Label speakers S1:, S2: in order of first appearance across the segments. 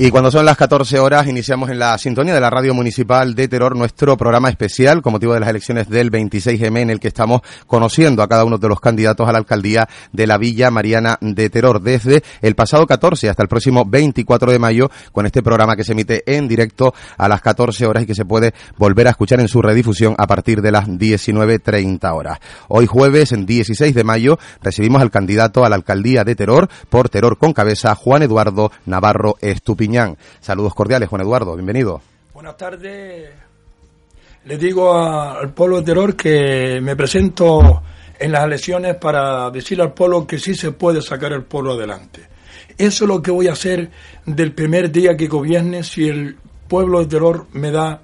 S1: Y cuando son las 14 horas, iniciamos en la sintonía de la Radio Municipal de Terror nuestro programa especial con motivo de las elecciones del 26M en el que estamos conociendo a cada uno de los candidatos a la alcaldía de la Villa Mariana de Terror desde el pasado 14 hasta el próximo 24 de mayo con este programa que se emite en directo a las 14 horas y que se puede volver a escuchar en su redifusión a partir de las 19.30 horas. Hoy jueves, en 16 de mayo, recibimos al candidato a la alcaldía de Terror por Terror con cabeza, Juan Eduardo Navarro Saludos cordiales, Juan Eduardo, bienvenido.
S2: Buenas tardes. Le digo al pueblo de Terror que me presento en las elecciones para decirle al pueblo que sí se puede sacar el pueblo adelante. Eso es lo que voy a hacer del primer día que gobierne si el pueblo de Terror me da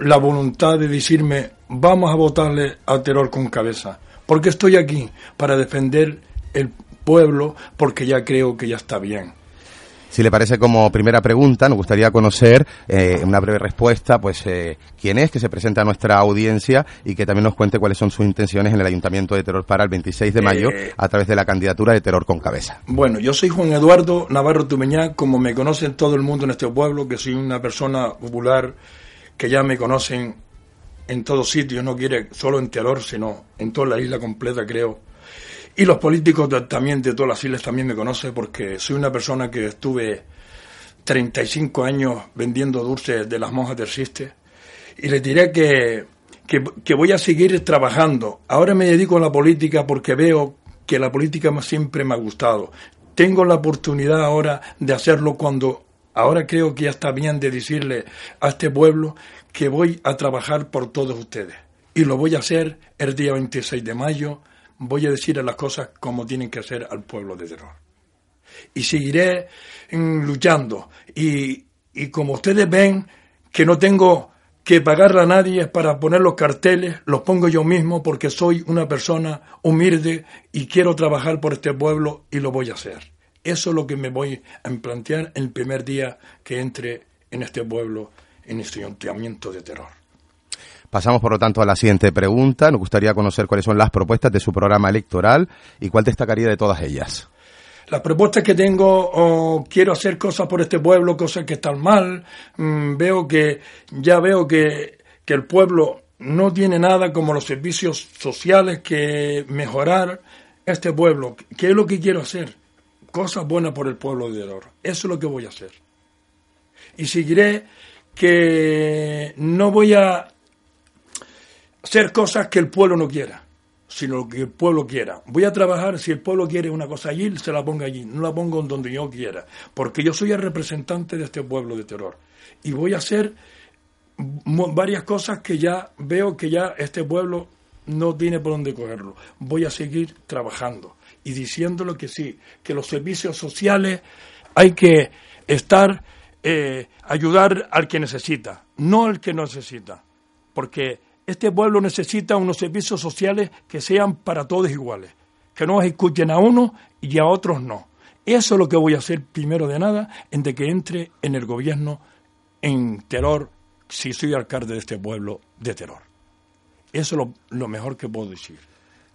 S2: la voluntad de decirme vamos a votarle a Terror con cabeza. Porque estoy aquí para defender el pueblo porque ya creo que ya está bien.
S1: Si le parece como primera pregunta, nos gustaría conocer, eh, una breve respuesta, pues eh, quién es que se presenta a nuestra audiencia y que también nos cuente cuáles son sus intenciones en el Ayuntamiento de Terror para el 26 de mayo
S2: Eh,
S1: a través de la candidatura de Terror con cabeza.
S2: Bueno, yo soy Juan Eduardo Navarro Tumeñá, como me conocen todo el mundo en este pueblo, que soy una persona popular que ya me conocen en todos sitios, no quiere solo en Terror, sino en toda la isla completa, creo. Y los políticos de- también de todas las islas también me conocen porque soy una persona que estuve 35 años vendiendo dulces de las monjas del Siste. Y les diré que, que, que voy a seguir trabajando. Ahora me dedico a la política porque veo que la política siempre me ha gustado. Tengo la oportunidad ahora de hacerlo cuando ahora creo que ya está bien de decirle a este pueblo que voy a trabajar por todos ustedes. Y lo voy a hacer el día 26 de mayo. Voy a decirle las cosas como tienen que hacer al pueblo de terror y seguiré mm, luchando. Y, y como ustedes ven que no tengo que pagarle a nadie para poner los carteles, los pongo yo mismo porque soy una persona humilde y quiero trabajar por este pueblo y lo voy a hacer. Eso es lo que me voy a plantear el primer día que entre en este pueblo, en este ayuntamiento de terror.
S1: Pasamos, por lo tanto, a la siguiente pregunta. Nos gustaría conocer cuáles son las propuestas de su programa electoral y cuál destacaría de todas ellas.
S2: Las propuestas que tengo, oh, quiero hacer cosas por este pueblo, cosas que están mal. Mm, veo que, ya veo que, que el pueblo no tiene nada como los servicios sociales que mejorar este pueblo. ¿Qué es lo que quiero hacer? Cosas buenas por el pueblo de Oro. Eso es lo que voy a hacer. Y seguiré que no voy a hacer cosas que el pueblo no quiera sino lo que el pueblo quiera. Voy a trabajar, si el pueblo quiere una cosa allí, se la ponga allí, no la pongo en donde yo quiera, porque yo soy el representante de este pueblo de terror. Y voy a hacer varias cosas que ya veo que ya este pueblo no tiene por dónde cogerlo. Voy a seguir trabajando y diciéndolo que sí, que los servicios sociales hay que estar, eh, ayudar al que necesita, no al que no necesita, porque este pueblo necesita unos servicios sociales que sean para todos iguales, que no escuchen a uno y a otros no. Eso es lo que voy a hacer primero de nada, en de que entre en el gobierno en terror, si soy alcalde de este pueblo de terror. Eso es lo, lo mejor que puedo decir.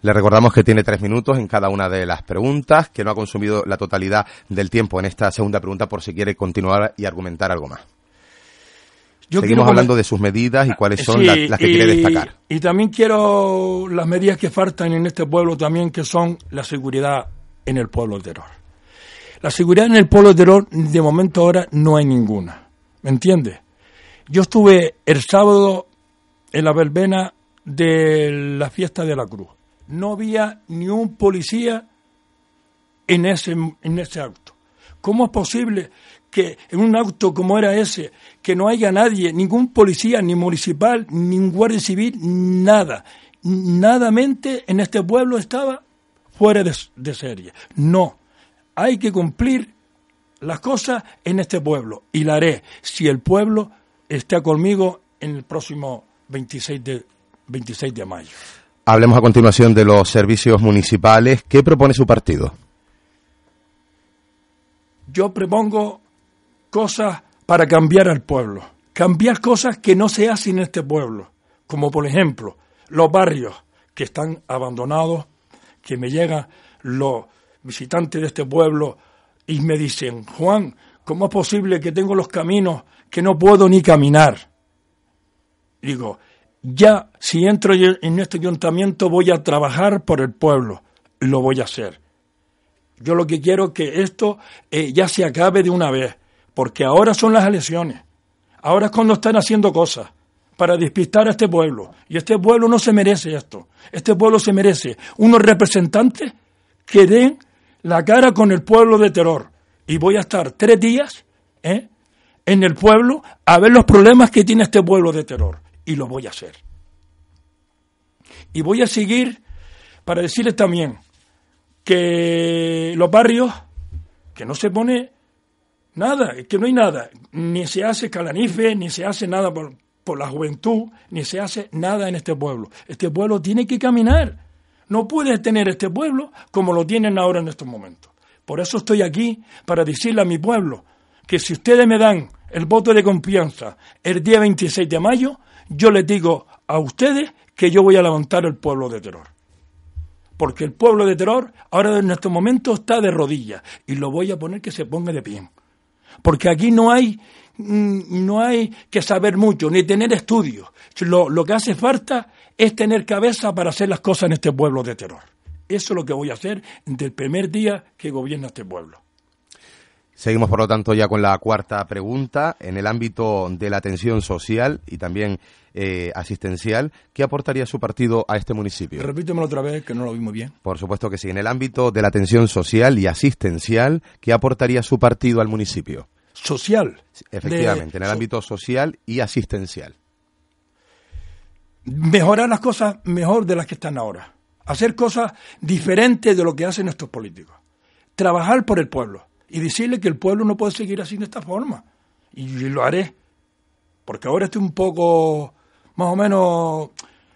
S1: Le recordamos que tiene tres minutos en cada una de las preguntas, que no ha consumido la totalidad del tiempo en esta segunda pregunta por si quiere continuar y argumentar algo más.
S2: Yo
S1: Seguimos hablando de sus medidas y cuáles son
S2: Sí,
S1: las, las que quiere
S2: y-
S1: destacar.
S2: Y también quiero las medidas que faltan en este pueblo también, que son la seguridad en el pueblo de terror. La seguridad en el pueblo de terror, de momento ahora, no hay ninguna. ¿Me entiendes? Yo estuve el sábado en la verbena de la fiesta de la cruz. No había ni un policía en ese, en ese acto. ¿Cómo es posible que en un acto como era ese, que no haya nadie, ningún policía, ni municipal, ni un guardia civil, nada? Nada mente en este pueblo estaba fuera de, de serie. No, hay que cumplir las cosas en este pueblo y la haré si el pueblo está conmigo en el próximo 26 de, 26 de mayo.
S1: Hablemos a continuación de los servicios municipales. ¿Qué propone su partido?
S2: yo propongo cosas para cambiar al pueblo, cambiar cosas que no se hacen en este pueblo, como por ejemplo los barrios que están abandonados, que me llegan los visitantes de este pueblo y me dicen, Juan, ¿cómo es posible que tengo los caminos que no puedo ni caminar? Digo, ya si entro en este ayuntamiento voy a trabajar por el pueblo, lo voy a hacer. Yo lo que quiero es que esto eh, ya se acabe de una vez, porque ahora son las elecciones, ahora es cuando están haciendo cosas para despistar a este pueblo. Y este pueblo no se merece esto. Este pueblo se merece unos representantes que den la cara con el pueblo de terror. Y voy a estar tres días ¿eh? en el pueblo a ver los problemas que tiene este pueblo de terror. Y lo voy a hacer. Y voy a seguir para decirles también que los barrios, que no se pone nada, que no hay nada, ni se hace calanife, ni se hace nada por, por la juventud, ni se hace nada en este pueblo. Este pueblo tiene que caminar. No puede tener este pueblo como lo tienen ahora en estos momentos. Por eso estoy aquí, para decirle a mi pueblo que si ustedes me dan el voto de confianza el día 26 de mayo, yo les digo a ustedes que yo voy a levantar el pueblo de terror. Porque el pueblo de terror ahora en estos momentos está de rodillas y lo voy a poner que se ponga de pie. Porque aquí no hay Mm, no hay que saber mucho, ni tener estudios. Lo, lo, que hace falta es tener cabeza para hacer las cosas en este pueblo de terror. Eso es lo que voy a hacer desde el primer día que gobierna este pueblo.
S1: Seguimos, por lo tanto, ya con la cuarta pregunta. En el ámbito de la atención social y también eh, asistencial, ¿qué aportaría su partido a este municipio?
S2: Repítemelo otra vez, que no lo vi muy bien.
S1: Por supuesto que sí. En el ámbito de la atención social y asistencial, ¿qué aportaría su partido al municipio?
S2: social.
S1: Efectivamente, en el ámbito social y asistencial.
S2: Mejorar las cosas mejor de las que están ahora. Hacer cosas diferentes de lo que hacen nuestros políticos. Trabajar por el pueblo y decirle que el pueblo no puede seguir así de esta forma. Y lo haré. Porque ahora estoy un poco, más o menos,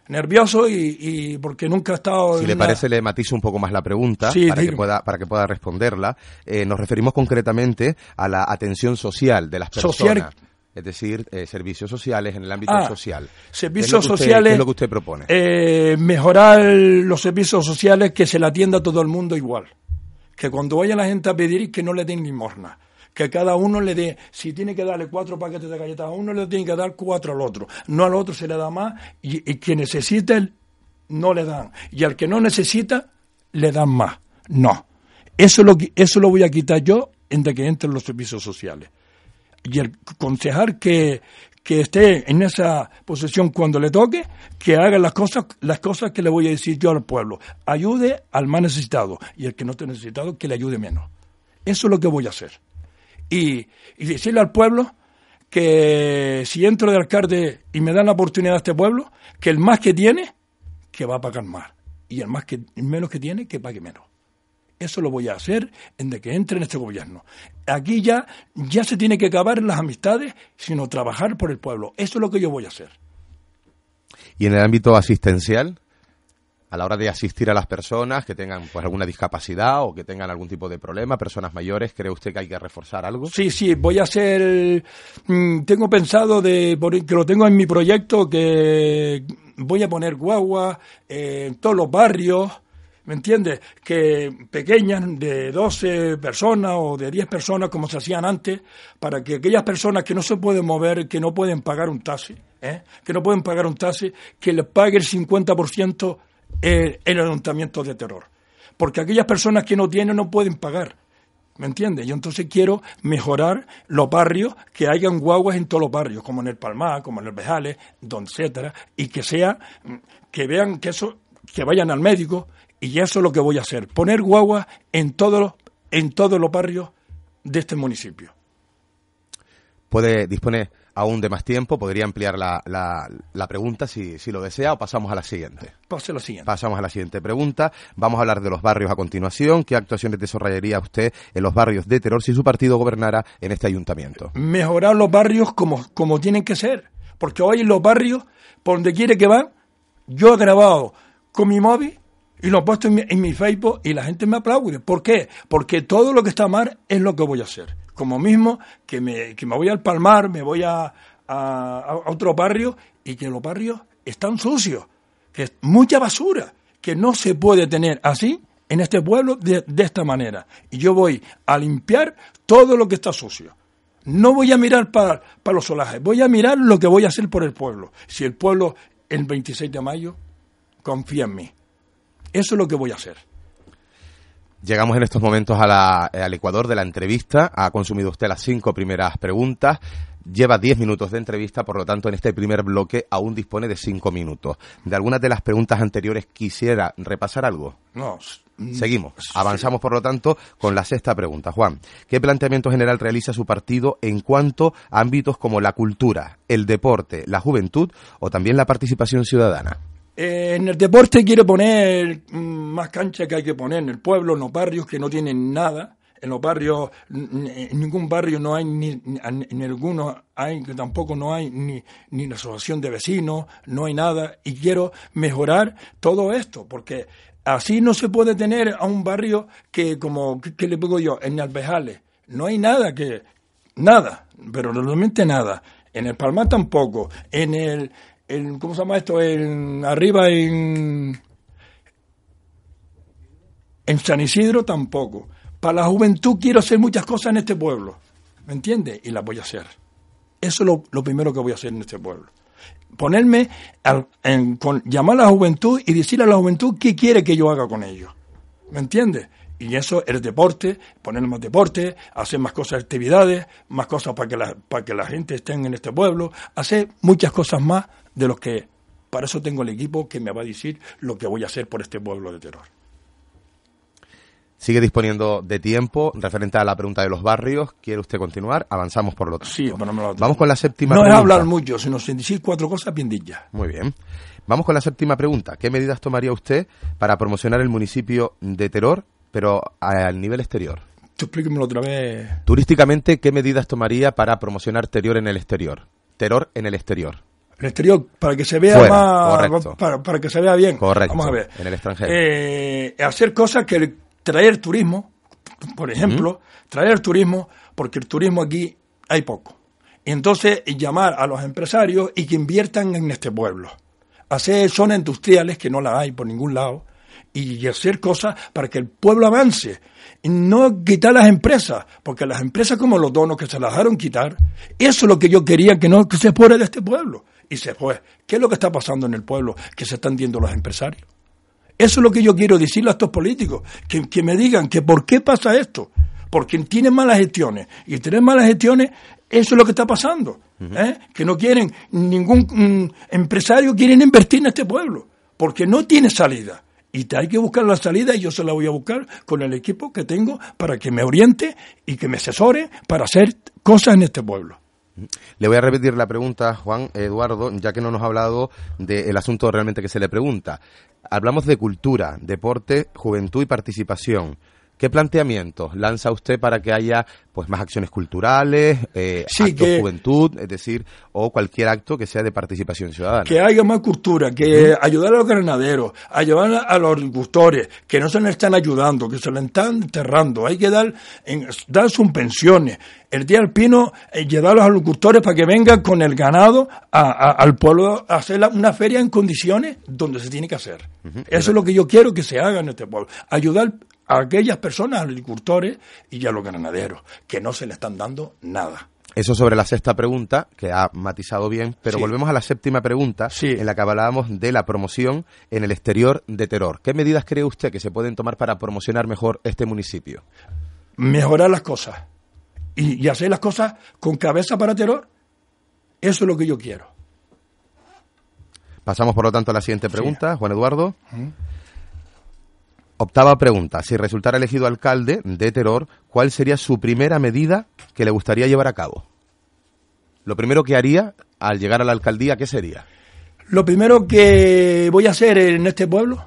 S2: nervioso y, porque nunca he estado...
S1: Si le parece, le matizo un poco más la pregunta para, que pueda, para que pueda responderla. Eh, nos referimos concretamente a la atención social de las personas. Es decir, eh, servicios sociales en el ámbito
S2: ah,
S1: social.
S2: Servicios sociales.
S1: ¿Qué es lo que usted propone?
S2: Eh, mejorar los servicios sociales que se le atienda a todo el mundo igual. Que cuando vaya la gente a pedir, que no le den limosna que cada uno le dé, si tiene que darle cuatro paquetes de galletas a uno, le tiene que dar cuatro al otro. No al otro se le da más y, y quien necesita no le dan. Y al que no necesita, le dan más. No. Eso lo, eso lo voy a quitar yo en de que entren los servicios sociales. Y el concejal que, que esté en esa posición cuando le toque, que haga las cosas, las cosas que le voy a decir yo al pueblo. Ayude al más necesitado y el que no esté necesitado, que le ayude menos. Eso es lo que voy a hacer y, decirle al pueblo que si entro de alcalde y me dan la oportunidad a este pueblo, que el más que tiene, que va a pagar más. Y el más que menos que tiene, que pague menos. Eso lo voy a hacer en de que entre en este gobierno. Aquí ya, ya se tiene que acabar las amistades, sino trabajar por el pueblo. Eso es lo que yo voy a hacer.
S1: ¿Y en el ámbito asistencial? a la hora de asistir a las personas que tengan pues alguna discapacidad o que tengan algún tipo de problema, personas mayores, ¿cree usted que hay que reforzar algo?
S2: Sí, sí, voy a hacer, mm, tengo pensado de, que lo tengo en mi proyecto, que voy a poner guagua en todos los barrios, ¿me entiendes? Que pequeñas, de 12 personas o de 10 personas, como se hacían antes, para que aquellas personas que no se pueden mover, que no pueden pagar un taxi, ¿eh? que no pueden pagar un taxi, que les pague el 50% el, ayuntamiento de terror. Porque aquellas personas que no tienen no pueden pagar. ¿Me entiendes? Yo entonces quiero mejorar los barrios, que hayan guaguas en todos los barrios, como en el Palmar, como en el Bejales, etcétera, y que sea, que vean que eso, que vayan al médico, y eso es lo que voy a hacer, poner guaguas en todos los, en todos los barrios de este municipio.
S1: Puede disponer aún de más tiempo, podría ampliar la, la, pregunta si, si, lo desea o pasamos a la siguiente.
S2: Pase la siguiente.
S1: Pasamos a la siguiente pregunta. Vamos a hablar de los barrios a continuación. ¿Qué actuaciones desarrollaría usted en los barrios de terror si su partido gobernara en este ayuntamiento?
S2: Mejorar los barrios como, como tienen que ser. Porque hoy en los barrios, por donde quiere que van, yo he grabado con mi móvil y lo he puesto en mi, en mi Facebook y la gente me aplaude. ¿Por qué? Porque todo lo que está mal es lo que voy a hacer como mismo que me, que me voy al Palmar, me voy a, a, otro barrio y que los barrios están sucios, que es mucha basura, que no se puede tener así en este pueblo de, esta manera. Y yo voy a limpiar todo lo que está sucio. No voy a mirar para, para los solajes, voy a mirar lo que voy a hacer por el pueblo. Si el pueblo el 26 de mayo confía en mí. Eso es lo que voy a hacer.
S1: Llegamos en estos momentos al Ecuador de la entrevista. Ha consumido usted las cinco primeras preguntas. Lleva diez minutos de entrevista, por lo tanto, en este primer bloque aún dispone de cinco minutos. ¿De algunas de las preguntas anteriores quisiera repasar algo?
S2: No.
S1: Seguimos. Avanzamos, por lo tanto, con la sexta pregunta. Juan, ¿qué planteamiento general realiza su partido en cuanto a ámbitos como la cultura, el deporte, la juventud o también la participación ciudadana?
S2: Eh, en el deporte quiere poner más cancha que hay que poner en el pueblo, en los barrios que no tienen nada. En los barrios, en ningún barrio no hay, ni en algunos hay, tampoco no hay ni, ni la asociación de vecinos, no hay nada. Y quiero mejorar todo esto, porque así no se puede tener a un barrio que, como, ¿qué le pongo yo? En Albejales. No hay nada que, nada, pero realmente nada. En el Palmar tampoco. En el, ¿cómo se llama esto? En, arriba en, en San Isidro tampoco. Para la juventud quiero hacer muchas cosas en este pueblo, ¿me entiendes? Y las voy a hacer. Eso es lo, primero que voy a hacer en este pueblo. Ponerme, en, con, llamar a la juventud y decirle a la juventud qué quiere que yo haga con ellos. ¿Me entiendes? Y eso, el deporte, poner más deporte, hacer más cosas, actividades, más cosas para que la, para que la gente esté en este pueblo, hacer muchas cosas más de los que, para eso tengo el equipo que me va a decir lo que voy a hacer por este pueblo de terror.
S1: Sigue disponiendo de tiempo referente a la pregunta de los barrios. ¿Quiere usted continuar? Avanzamos por lo tanto.
S2: Sí, bueno, me
S1: lo Vamos con la séptima
S2: pregunta.
S1: No
S2: es hablar mucho, sino decir cuatro cosas bien dichas.
S1: Muy bien. Vamos con la séptima pregunta. ¿Qué medidas tomaría usted para promocionar el municipio de Teror pero al nivel exterior.
S2: explíquemelo otra vez.
S1: Turísticamente, ¿qué medidas tomaría para promocionar Terror en el exterior? Terror en el exterior.
S2: El exterior, para que se vea más. Para, que se vea bien.
S1: Correcto.
S2: Vamos a ver.
S1: En el extranjero.
S2: Eh, hacer cosas que traer turismo, por ejemplo, traer turismo, porque el turismo aquí hay poco. Y entonces llamar a los empresarios y que inviertan en este pueblo. Hacer zonas industriales que no la hay por ningún lado y hacer cosas para que el pueblo avance. Y no quitar las empresas, porque las empresas como los donos que se las dejaron quitar, eso es lo que yo quería que no que se fuera de este pueblo. Y se fue. ¿Qué es lo que está pasando en el pueblo que se están viendo los empresarios? Eso es lo que yo quiero decirle a estos políticos, que, que me digan que por qué pasa esto. Porque tienen malas gestiones. Y tener malas gestiones, eso es lo que está pasando. ¿eh? Que no quieren, ningún mm, empresario quiere invertir en este pueblo, porque no tiene salida y hay que buscar la salida y yo se la voy a buscar con el equipo que tengo para que me oriente y que me asesore para hacer cosas en este pueblo.
S1: Le voy a repetir la pregunta, Juan Eduardo, ya que no nos ha hablado del asunto realmente que se le pregunta. Hablamos de cultura, deporte, juventud y participación. ¿Qué planteamientos lanza usted para que haya pues más acciones culturales, eh, actos de juventud, es decir, o cualquier acto que sea de participación ciudadana?
S2: Que haya más cultura, que ayudar a los ganaderos, ayudar a los agricultores, que no se les están ayudando, que se les están enterrando. Hay que dar, en, dar sus pensiones. El día del pino, eh, llevar a los agricultores para que vengan con el ganado al pueblo a hacer una feria en condiciones donde se tiene que hacer. Eso es lo que yo quiero que se haga en este pueblo. Ayudar a aquellas personas, a los agricultores y a los ganaderos, que no se le están dando nada.
S1: Eso sobre la sexta pregunta, que ha matizado bien, pero volvemos a la séptima pregunta, en la que hablábamos de la promoción en el exterior de Terror. ¿Qué medidas cree usted que se pueden tomar para promocionar mejor este municipio?
S2: Mejorar las cosas y, hacer las cosas con cabeza para Terror. Eso es lo que yo quiero.
S1: Pasamos, por lo tanto, a la siguiente pregunta, Juan Eduardo. Octava pregunta. Si resultara elegido alcalde de Teror, ¿cuál sería su primera medida que le gustaría llevar a cabo? Lo primero que haría al llegar a la alcaldía, ¿qué sería?
S2: Lo primero que voy a hacer en este pueblo,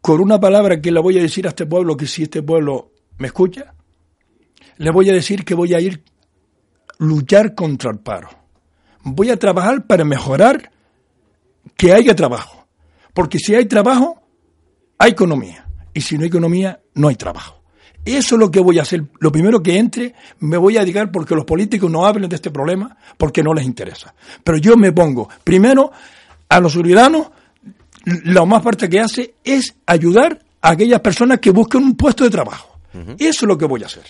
S2: con una palabra que le voy a decir a este pueblo, que si este pueblo me escucha, le voy a decir que voy a ir luchar contra el paro. Voy a trabajar para mejorar que haya trabajo porque si hay trabajo, hay economía. Y si no hay economía, no hay trabajo. Eso es lo que voy a hacer. Lo primero que entre, me voy a dedicar porque los políticos no hablen de este problema porque no les interesa. Pero yo me pongo, primero, a los ciudadanos, la más parte que hace es ayudar a aquellas personas que buscan un puesto de trabajo. Eso es lo que voy a hacer.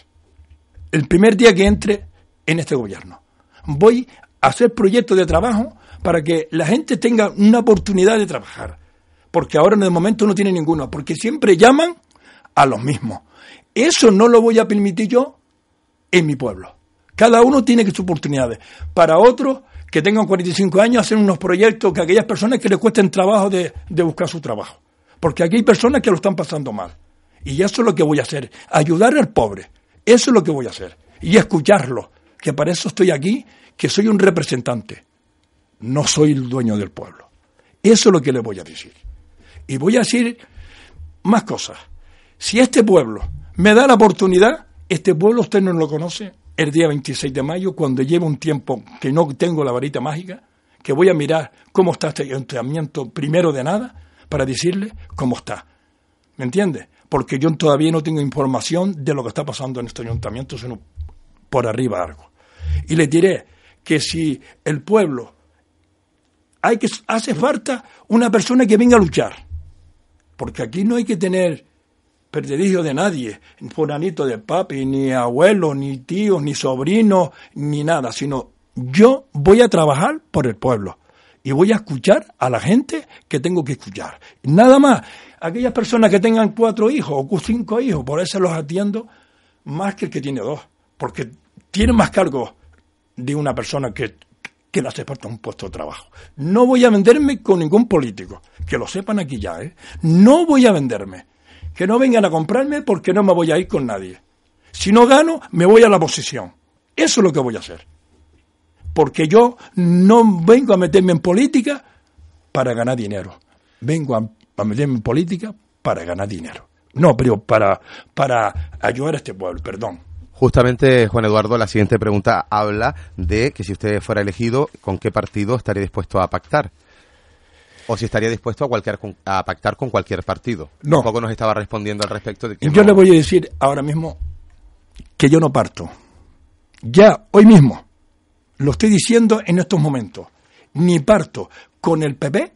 S2: El primer día que entre en este gobierno. Voy a hacer proyectos de trabajo para que la gente tenga una oportunidad de trabajar. Porque ahora en el momento no tiene ninguno, porque siempre llaman a los mismos. Eso no lo voy a permitir yo en mi pueblo. Cada uno tiene sus oportunidades. Para otros que tengan 45 años, hacer unos proyectos que a aquellas personas que les cuesten trabajo de, de buscar su trabajo. Porque aquí hay personas que lo están pasando mal. Y eso es lo que voy a hacer, ayudar al pobre. Eso es lo que voy a hacer. Y escucharlo, que para eso estoy aquí, que soy un representante. No soy el dueño del pueblo. Eso es lo que le voy a decir. Y voy a decir más cosas. Si este pueblo me da la oportunidad, este pueblo usted no lo conoce, el día 26 de mayo, cuando llevo un tiempo que no tengo la varita mágica, que voy a mirar cómo está este ayuntamiento primero de nada, para decirle cómo está. ¿Me entiende? Porque yo todavía no tengo información de lo que está pasando en este ayuntamiento, sino por arriba algo. Y le diré que si el pueblo hay que hace falta una persona que venga a luchar, porque aquí no hay que tener perdido de nadie, fulanito de papi, ni abuelo, ni tío, ni sobrino, ni nada, sino yo voy a trabajar por el pueblo y voy a escuchar a la gente que tengo que escuchar. Nada más, aquellas personas que tengan cuatro hijos o cinco hijos, por eso los atiendo más que el que tiene dos, porque tiene más cargo de una persona que, que le hace falta un puesto de trabajo. No voy a venderme con ningún político, que lo sepan aquí ya, ¿eh? No voy a venderme. Que no vengan a comprarme porque no me voy a ir con nadie. Si no gano, me voy a la posición. Eso es lo que voy a hacer porque yo no vengo a meterme en política para ganar dinero. Vengo a, meterme en política para ganar dinero. No, pero para, para ayudar a este pueblo, perdón.
S1: Justamente, Juan Eduardo, la siguiente pregunta habla de que si usted fuera elegido, ¿con qué partido estaría dispuesto a pactar? O si estaría dispuesto a, cualquier, a pactar con cualquier partido.
S2: No.
S1: Un poco nos estaba respondiendo al respecto de que
S2: Yo le voy a decir ahora mismo que yo no parto. Ya, hoy mismo, lo estoy diciendo en estos momentos. Ni parto con el PP,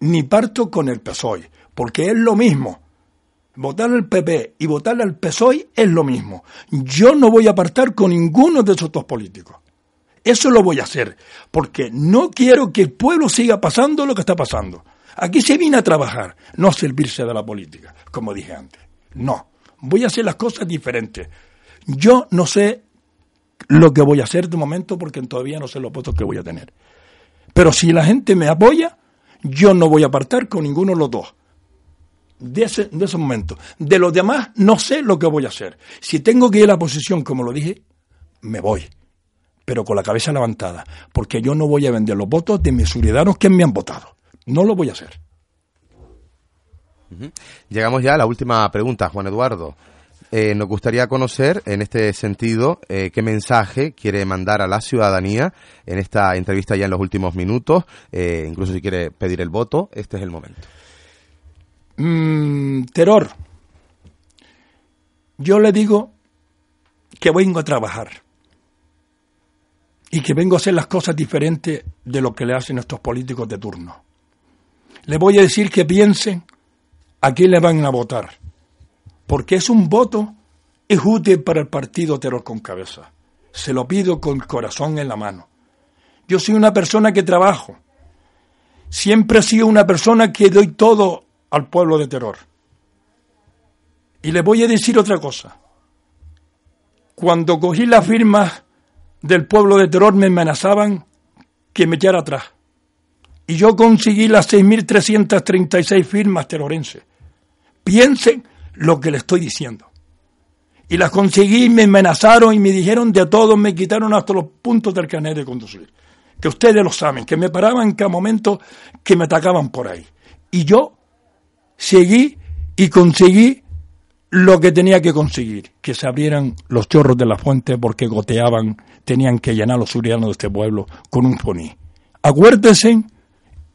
S2: ni parto con el PSOE, porque es lo mismo. Votar al PP y votar al PSOE es lo mismo. Yo no voy a apartar con ninguno de esos dos políticos. Eso lo voy a hacer, porque no quiero que el pueblo siga pasando lo que está pasando. Aquí se viene a trabajar, no a servirse de la política, como dije antes. No, voy a hacer las cosas diferentes. Yo no sé lo que voy a hacer de momento porque todavía no sé los votos que voy a tener. Pero si la gente me apoya, yo no voy a apartar con ninguno de los dos. De ese, de ese momento. De los demás, no sé lo que voy a hacer. Si tengo que ir a la posición, como lo dije, me voy. Pero con la cabeza levantada. Porque yo no voy a vender los votos de mis ciudadanos que me han votado. No lo voy a hacer.
S1: Llegamos ya a la última pregunta, Juan Eduardo. Eh, nos gustaría conocer, en este sentido, eh, qué mensaje quiere mandar a la ciudadanía en esta entrevista ya en los últimos minutos. Eh, incluso si quiere pedir el voto, este es el momento.
S2: Mm, terror. Yo le digo que vengo a trabajar y que vengo a hacer las cosas diferentes de lo que le hacen estos políticos de turno. Le voy a decir que piensen a quién le van a votar porque es un voto es útil para el partido Terror con Cabeza. Se lo pido con el corazón en la mano. Yo soy una persona que trabajo. Siempre he sido una persona que doy todo al pueblo de Terror. Y le voy a decir otra cosa. Cuando cogí las firmas del pueblo de Terror me amenazaban que me echara atrás. Y yo conseguí las 6.336 firmas terrorenses. Piensen lo que le estoy diciendo. Y las conseguí, me amenazaron y me dijeron de todo, me quitaron hasta los puntos del carnet de conducir. Que ustedes lo saben, que me paraban cada momento que me atacaban por ahí. Y yo seguí y conseguí lo que tenía que conseguir, que se abrieran los chorros de la fuente porque goteaban, tenían que llenar los surianos de este pueblo con un foní. Acuérdense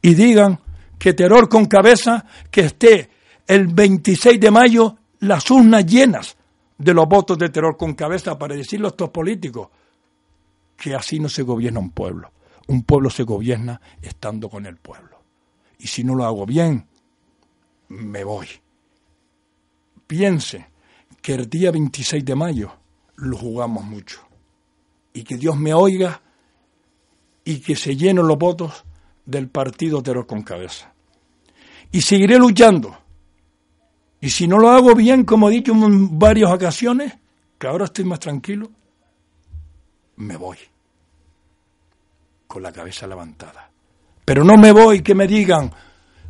S2: y digan que terror con cabeza que esté el 26 de mayo las urnas llenas de los votos de terror con cabeza para decirle a estos políticos que así no se gobierna un pueblo. Un pueblo se gobierna estando con el pueblo. Y si no lo hago bien, me voy. Piense que el día 26 de mayo lo jugamos mucho. Y que Dios me oiga y que se llenen los votos del partido Terror con Cabeza. Y seguiré luchando. Y si no lo hago bien, como he dicho en varias ocasiones, que ahora estoy más tranquilo, me voy. Con la cabeza levantada. Pero no me voy que me digan,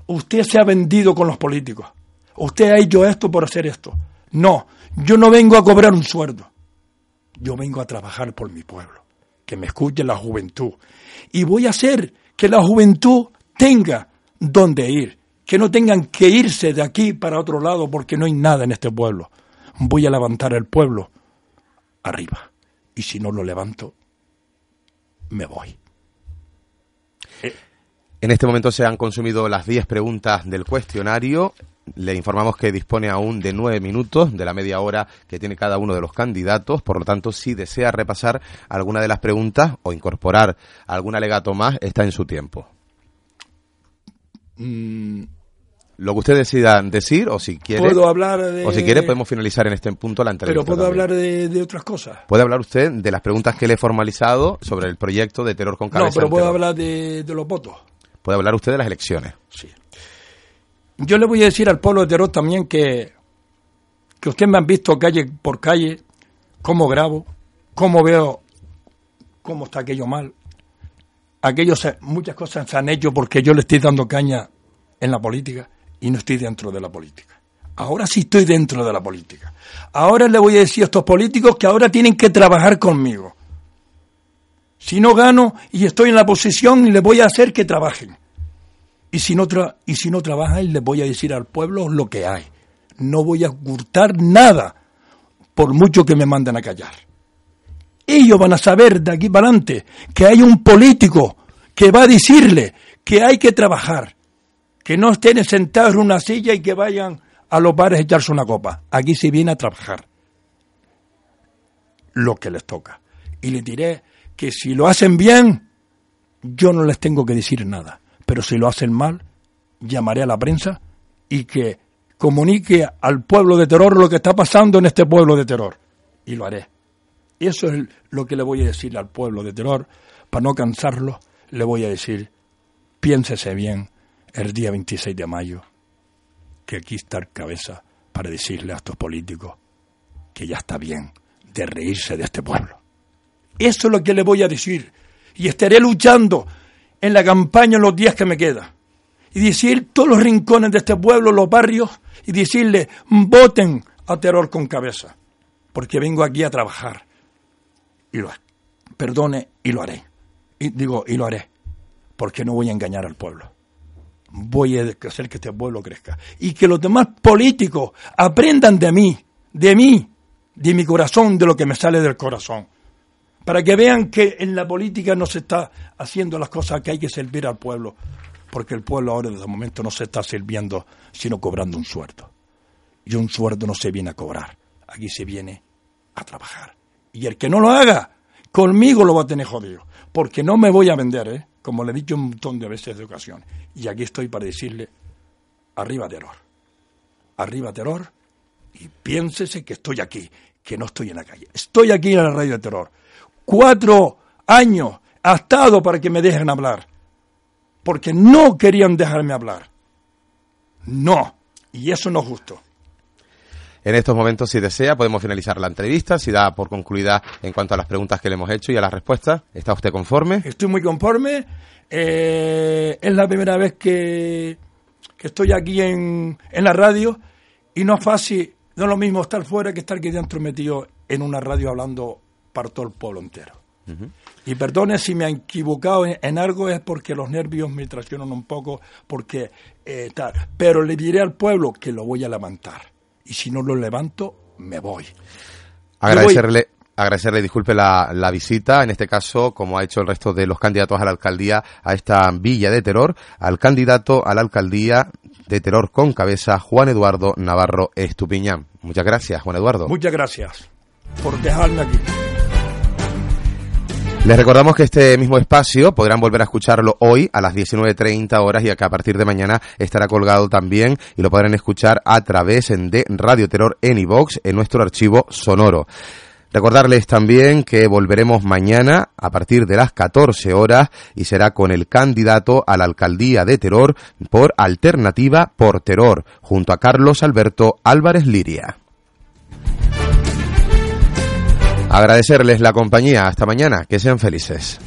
S2: usted se ha vendido con los políticos. Usted ha hecho esto por hacer esto. No, yo no vengo a cobrar un sueldo. Yo vengo a trabajar por mi pueblo. Que me escuche la juventud. Y voy a hacer que la juventud tenga dónde ir. Que no tengan que irse de aquí para otro lado porque no hay nada en este pueblo. Voy a levantar el pueblo arriba. Y si no lo levanto, me voy.
S1: En este momento se han consumido las 10 preguntas del cuestionario. Le informamos que dispone aún de nueve minutos de la media hora que tiene cada uno de los candidatos. Por lo tanto, si desea repasar alguna de las preguntas o incorporar algún alegato más, está en su tiempo. Mm, lo que usted decida decir o si quiere
S2: puedo hablar de...
S1: o si quiere podemos finalizar en este punto la entrevista
S2: pero puedo hablar de, otras cosas
S1: puede hablar usted de las preguntas que le he formalizado sobre el proyecto de terror con cabeza
S2: no pero puedo hablar de, los votos
S1: puede hablar usted de las elecciones
S2: sí yo le voy a decir al pueblo de Terror también que que ustedes me han visto calle por calle cómo grabo cómo veo cómo está aquello mal aquellos muchas cosas se han hecho porque yo le estoy dando caña en la política y no estoy dentro de la política. Ahora sí estoy dentro de la política. Ahora le voy a decir a estos políticos que ahora tienen que trabajar conmigo. Si no gano y estoy en la posición, les voy a hacer que trabajen. Y si no, y si no trabajan, les voy a decir al pueblo lo que hay. No voy a ocultar nada, por mucho que me manden a callar. Ellos van a saber de aquí para adelante que hay un político que va a decirle que hay que trabajar, que no estén sentados en una silla y que vayan a los bares a echarse una copa. Aquí se viene a trabajar lo que les toca. Y les diré que si lo hacen bien, yo no les tengo que decir nada. Pero si lo hacen mal, llamaré a la prensa y que comunique al pueblo de terror lo que está pasando en este pueblo de terror. Y lo haré. Eso es lo que le voy a decir al pueblo de terror. Para no cansarlo, le voy a decir, piénsese bien el día 26 de mayo que aquí está cabeza para decirle a estos políticos que ya está bien de reírse de este pueblo. Eso es lo que le voy a decir. Y estaré luchando en la campaña en los días que me quedan. Y decir todos los rincones de este pueblo, los barrios, y decirle, voten a terror con cabeza. Porque vengo aquí a trabajar. Y lo Perdone, y lo haré. Y digo, y lo haré. Porque no voy a engañar al pueblo voy a hacer que este pueblo crezca. Y que los demás políticos aprendan de mí, de mí, de mi corazón, de lo que me sale del corazón. Para que vean que en la política no se está haciendo las cosas que hay que servir al pueblo. Porque el pueblo ahora el momento no se está sirviendo, sino cobrando un sueldo. Y un sueldo no se viene a cobrar. Aquí se viene a trabajar. Y el que no lo haga, conmigo lo va a tener jodido. Porque no me voy a vender, ¿eh? como le he dicho un montón de veces de ocasiones. Y aquí estoy para decirle, arriba terror, arriba terror, y piénsese que estoy aquí, que no estoy en la calle. Estoy aquí en la radio de terror. Cuatro años ha estado para que me dejen hablar, porque no querían dejarme hablar. No, y eso no es justo.
S1: En estos momentos, si desea, podemos finalizar la entrevista, si da por concluida en cuanto a las preguntas que le hemos hecho y a las respuestas. ¿Está usted conforme?
S2: Estoy muy conforme. Eh, es la primera vez que, estoy aquí en, la radio y no es fácil, no es lo mismo estar fuera que estar aquí dentro metido en una radio hablando para todo el pueblo entero. Y perdone si me han equivocado en, algo, es porque los nervios me traicionan un poco, porque eh, tal. Pero le diré al pueblo que lo voy a levantar y si no lo levanto, me voy.
S1: Agradecerle. Agradecerle, disculpe la, la, visita, en este caso, como ha hecho el resto de los candidatos a la alcaldía, a esta villa de terror, al candidato a la alcaldía de terror con cabeza, Juan Eduardo Navarro Estupiñán. Muchas gracias, Juan Eduardo.
S2: Muchas gracias por dejarme aquí.
S1: Les recordamos que este mismo espacio podrán volver a escucharlo hoy a las 19.30 horas y que a partir de mañana estará colgado también y lo podrán escuchar a través de Radio Terror en iVox en nuestro archivo sonoro. Recordarles también que volveremos mañana a partir de las 14 horas y será con el candidato a la alcaldía de Terror por Alternativa por Terror, junto a Carlos Alberto Álvarez Liria. Agradecerles la compañía. Hasta mañana. Que sean felices.